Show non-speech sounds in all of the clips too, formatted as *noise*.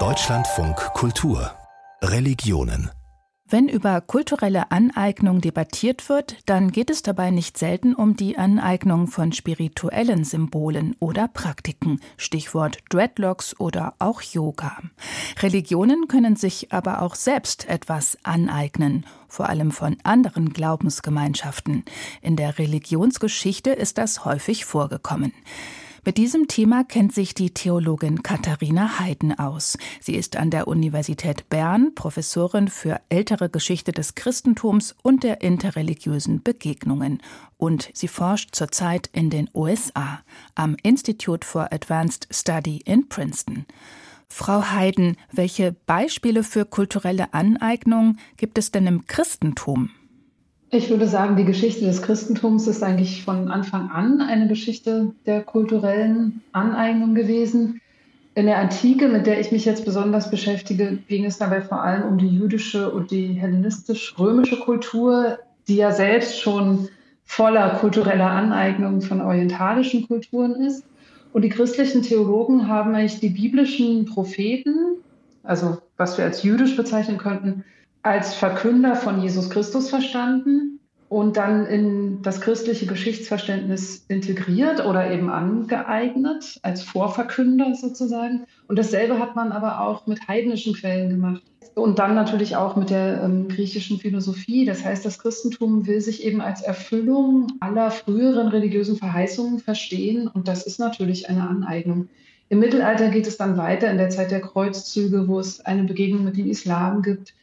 Deutschlandfunk Kultur Religionen wenn über kulturelle Aneignung debattiert wird, dann geht es dabei nicht selten um die Aneignung von spirituellen Symbolen oder Praktiken, Stichwort Dreadlocks oder auch Yoga. Religionen können sich aber auch selbst etwas aneignen, vor allem von anderen Glaubensgemeinschaften. In der Religionsgeschichte ist das häufig vorgekommen. Mit diesem Thema kennt sich die Theologin Katharina Heiden aus. Sie ist an der Universität Bern Professorin für ältere Geschichte des Christentums und der interreligiösen Begegnungen. Und sie forscht zurzeit in den USA am Institute for Advanced Study in Princeton. Frau Heiden, welche Beispiele für kulturelle Aneignung gibt es denn im Christentum? Ich würde sagen, die Geschichte des Christentums ist eigentlich von Anfang an eine Geschichte der kulturellen Aneignung gewesen. In der Antike, mit der ich mich jetzt besonders beschäftige, ging es dabei vor allem um die jüdische und die hellenistisch-römische Kultur, die ja selbst schon voller kultureller Aneignung von orientalischen Kulturen ist. Und die christlichen Theologen haben eigentlich die biblischen Propheten, also was wir als jüdisch bezeichnen könnten, als Verkünder von Jesus Christus verstanden und dann in das christliche Geschichtsverständnis integriert oder eben angeeignet, als Vorverkünder sozusagen. Und dasselbe hat man aber auch mit heidnischen Quellen gemacht. Und dann natürlich auch mit der ähm, griechischen Philosophie. Das heißt, das Christentum will sich eben als Erfüllung aller früheren religiösen Verheißungen verstehen. Und das ist natürlich eine Aneignung. Im Mittelalter geht es dann weiter in der Zeit der Kreuzzüge, wo es eine Begegnung mit dem Islam gibt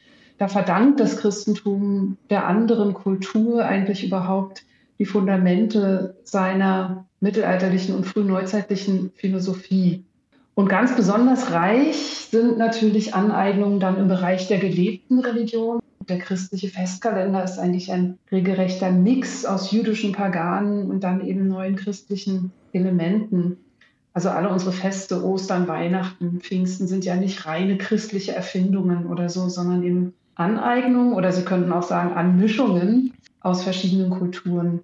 da verdankt das Christentum der anderen Kultur eigentlich überhaupt die Fundamente seiner mittelalterlichen und frühneuzeitlichen Philosophie. Und ganz besonders reich sind natürlich Aneignungen dann im Bereich der gelebten Religion. Der christliche Festkalender ist eigentlich ein regelrechter Mix aus jüdischen Paganen und dann eben neuen christlichen Elementen. Also alle unsere Feste, Ostern, Weihnachten, Pfingsten sind ja nicht reine christliche Erfindungen oder so, sondern eben Aneignung oder Sie könnten auch sagen Anmischungen aus verschiedenen Kulturen.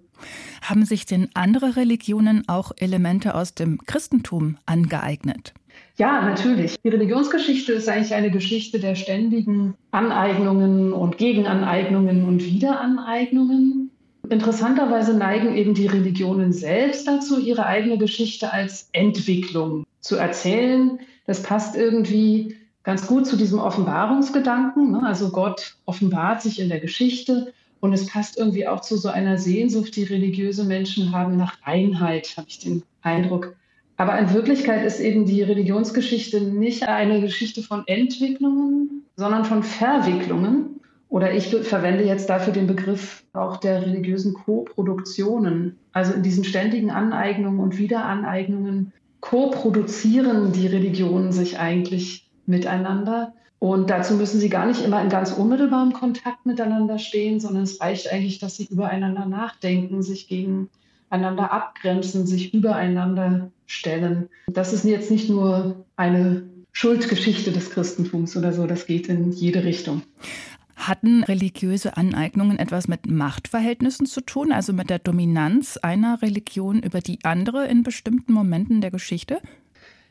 Haben sich denn andere Religionen auch Elemente aus dem Christentum angeeignet? Ja, natürlich. Die Religionsgeschichte ist eigentlich eine Geschichte der ständigen Aneignungen und Gegenaneignungen und Wiederaneignungen. Interessanterweise neigen eben die Religionen selbst dazu, ihre eigene Geschichte als Entwicklung zu erzählen. Das passt irgendwie ganz gut zu diesem Offenbarungsgedanken. Ne? Also Gott offenbart sich in der Geschichte und es passt irgendwie auch zu so einer Sehnsucht, die religiöse Menschen haben nach Einheit, habe ich den Eindruck. Aber in Wirklichkeit ist eben die Religionsgeschichte nicht eine Geschichte von Entwicklungen, sondern von Verwicklungen. Oder ich verwende jetzt dafür den Begriff auch der religiösen Koproduktionen. Also in diesen ständigen Aneignungen und Wiederaneignungen koproduzieren die Religionen sich eigentlich miteinander. Und dazu müssen sie gar nicht immer in ganz unmittelbarem Kontakt miteinander stehen, sondern es reicht eigentlich, dass sie übereinander nachdenken, sich gegeneinander abgrenzen, sich übereinander stellen. Das ist jetzt nicht nur eine Schuldgeschichte des Christentums oder so, das geht in jede Richtung. Hatten religiöse Aneignungen etwas mit Machtverhältnissen zu tun, also mit der Dominanz einer Religion über die andere in bestimmten Momenten der Geschichte?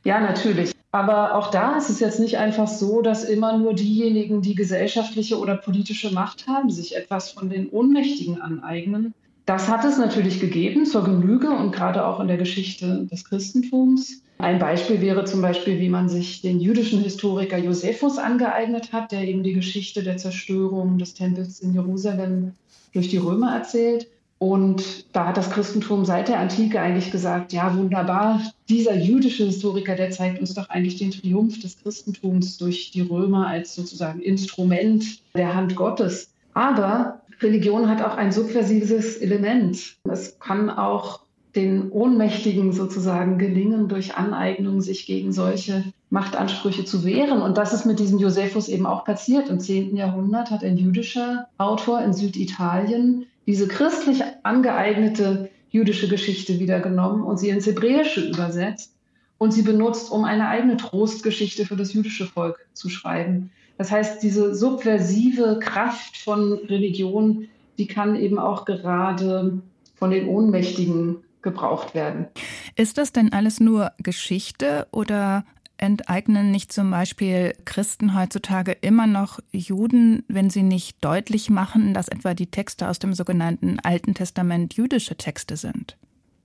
Ja, natürlich. Aber auch da ist es jetzt nicht einfach so, dass immer nur diejenigen, die gesellschaftliche oder politische Macht haben, sich etwas von den Ohnmächtigen aneignen. Das hat es natürlich gegeben zur Genüge und gerade auch in der Geschichte des Christentums. Ein Beispiel wäre zum Beispiel, wie man sich den jüdischen Historiker Josephus angeeignet hat, der eben die Geschichte der Zerstörung des Tempels in Jerusalem durch die Römer erzählt. Und da hat das Christentum seit der Antike eigentlich gesagt, ja wunderbar, dieser jüdische Historiker, der zeigt uns doch eigentlich den Triumph des Christentums durch die Römer als sozusagen Instrument der Hand Gottes. Aber Religion hat auch ein subversives Element. Es kann auch den Ohnmächtigen sozusagen gelingen, durch Aneignung sich gegen solche Machtansprüche zu wehren. Und das ist mit diesem Josephus eben auch passiert. Im 10. Jahrhundert hat ein jüdischer Autor in Süditalien diese christlich angeeignete jüdische Geschichte wieder genommen und sie ins Hebräische übersetzt und sie benutzt, um eine eigene Trostgeschichte für das jüdische Volk zu schreiben. Das heißt, diese subversive Kraft von Religion, die kann eben auch gerade von den Ohnmächtigen gebraucht werden. Ist das denn alles nur Geschichte oder enteignen nicht zum Beispiel Christen heutzutage immer noch Juden, wenn sie nicht deutlich machen, dass etwa die Texte aus dem sogenannten Alten Testament jüdische Texte sind?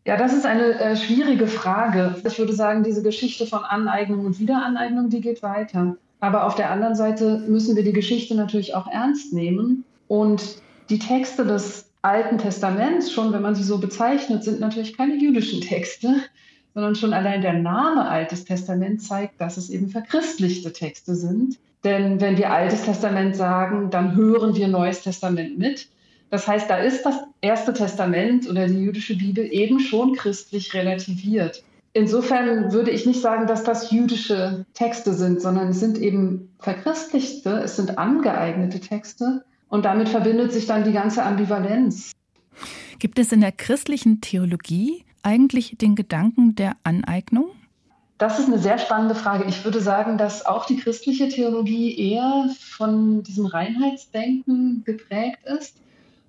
Ja, das ist eine äh, schwierige Frage. Ich würde sagen, diese Geschichte von Aneignung und Wiederaneignung, die geht weiter. Aber auf der anderen Seite müssen wir die Geschichte natürlich auch ernst nehmen. Und die Texte des Alten Testaments, schon wenn man sie so bezeichnet, sind natürlich keine jüdischen Texte, sondern schon allein der Name Altes Testament zeigt, dass es eben verchristlichte Texte sind. Denn wenn wir Altes Testament sagen, dann hören wir Neues Testament mit. Das heißt, da ist das Erste Testament oder die jüdische Bibel eben schon christlich relativiert. Insofern würde ich nicht sagen, dass das jüdische Texte sind, sondern es sind eben verchristlichte, es sind angeeignete Texte und damit verbindet sich dann die ganze Ambivalenz. Gibt es in der christlichen Theologie eigentlich den Gedanken der Aneignung? Das ist eine sehr spannende Frage. Ich würde sagen, dass auch die christliche Theologie eher von diesem Reinheitsdenken geprägt ist.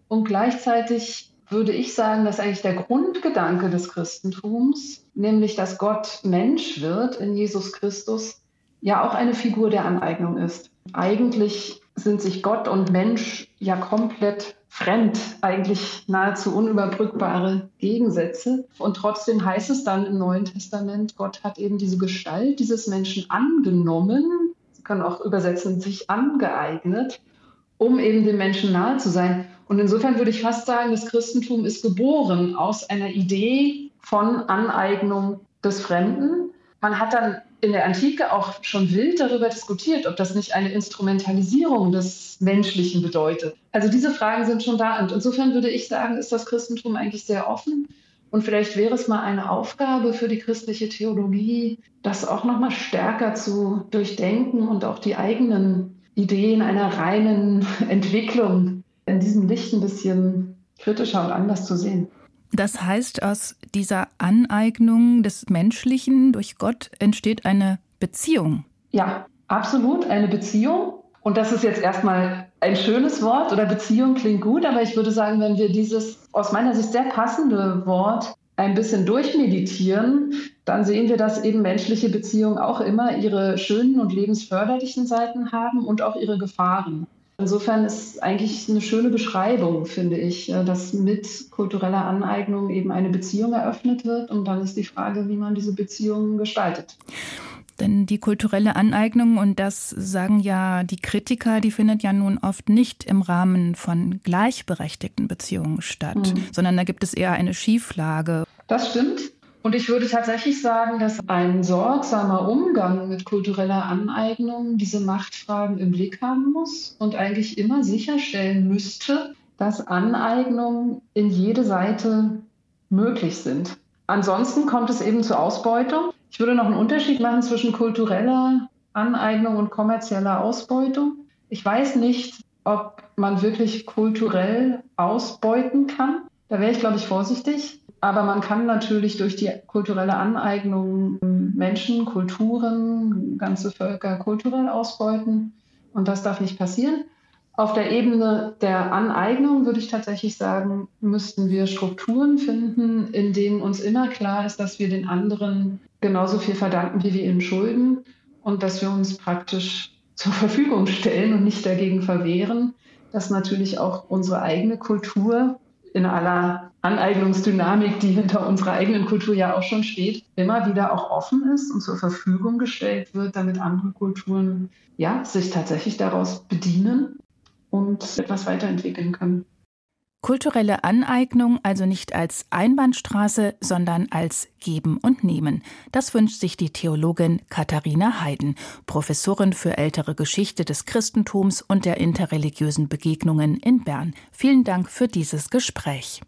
Und gleichzeitig würde ich sagen, dass eigentlich der Grundgedanke des Christentums, nämlich dass Gott Mensch wird in Jesus Christus, ja auch eine Figur der Aneignung ist. Eigentlich sind sich Gott und Mensch ja komplett fremd, eigentlich nahezu unüberbrückbare Gegensätze. Und trotzdem heißt es dann im Neuen Testament, Gott hat eben diese Gestalt dieses Menschen angenommen, Sie können auch übersetzen, sich angeeignet, um eben dem Menschen nahe zu sein. Und insofern würde ich fast sagen, das Christentum ist geboren aus einer Idee von Aneignung des Fremden. Man hat dann in der Antike auch schon wild darüber diskutiert, ob das nicht eine Instrumentalisierung des Menschlichen bedeutet. Also diese Fragen sind schon da. Und insofern würde ich sagen, ist das Christentum eigentlich sehr offen. Und vielleicht wäre es mal eine Aufgabe für die christliche Theologie, das auch noch mal stärker zu durchdenken und auch die eigenen Ideen einer reinen *laughs* Entwicklung in diesem Licht ein bisschen kritischer und anders zu sehen. Das heißt, aus dieser Aneignung des Menschlichen durch Gott entsteht eine Beziehung. Ja, absolut, eine Beziehung. Und das ist jetzt erstmal ein schönes Wort oder Beziehung klingt gut, aber ich würde sagen, wenn wir dieses aus meiner Sicht sehr passende Wort ein bisschen durchmeditieren, dann sehen wir, dass eben menschliche Beziehungen auch immer ihre schönen und lebensförderlichen Seiten haben und auch ihre Gefahren. Insofern ist es eigentlich eine schöne Beschreibung, finde ich, äh, dass mit kultureller Aneignung eben eine Beziehung eröffnet wird und dann ist die Frage, wie man diese Beziehung gestaltet. Denn die kulturelle Aneignung, und das sagen ja die Kritiker, die findet ja nun oft nicht im Rahmen von gleichberechtigten Beziehungen statt, mhm. sondern da gibt es eher eine Schieflage. Das stimmt. Und ich würde tatsächlich sagen, dass ein sorgsamer Umgang mit kultureller Aneignung diese Machtfragen im Blick haben muss und eigentlich immer sicherstellen müsste, dass Aneignungen in jede Seite möglich sind. Ansonsten kommt es eben zur Ausbeutung. Ich würde noch einen Unterschied machen zwischen kultureller Aneignung und kommerzieller Ausbeutung. Ich weiß nicht, ob man wirklich kulturell ausbeuten kann. Da wäre ich, glaube ich, vorsichtig. Aber man kann natürlich durch die kulturelle Aneignung Menschen, Kulturen, ganze Völker kulturell ausbeuten. Und das darf nicht passieren. Auf der Ebene der Aneignung würde ich tatsächlich sagen, müssten wir Strukturen finden, in denen uns immer klar ist, dass wir den anderen genauso viel verdanken, wie wir ihnen schulden und dass wir uns praktisch zur Verfügung stellen und nicht dagegen verwehren, dass natürlich auch unsere eigene Kultur in aller Aneignungsdynamik, die hinter unserer eigenen Kultur ja auch schon steht, immer wieder auch offen ist und zur Verfügung gestellt wird, damit andere Kulturen ja, sich tatsächlich daraus bedienen und etwas weiterentwickeln können. Kulturelle Aneignung also nicht als Einbahnstraße, sondern als Geben und Nehmen. Das wünscht sich die Theologin Katharina Heiden, Professorin für ältere Geschichte des Christentums und der interreligiösen Begegnungen in Bern. Vielen Dank für dieses Gespräch.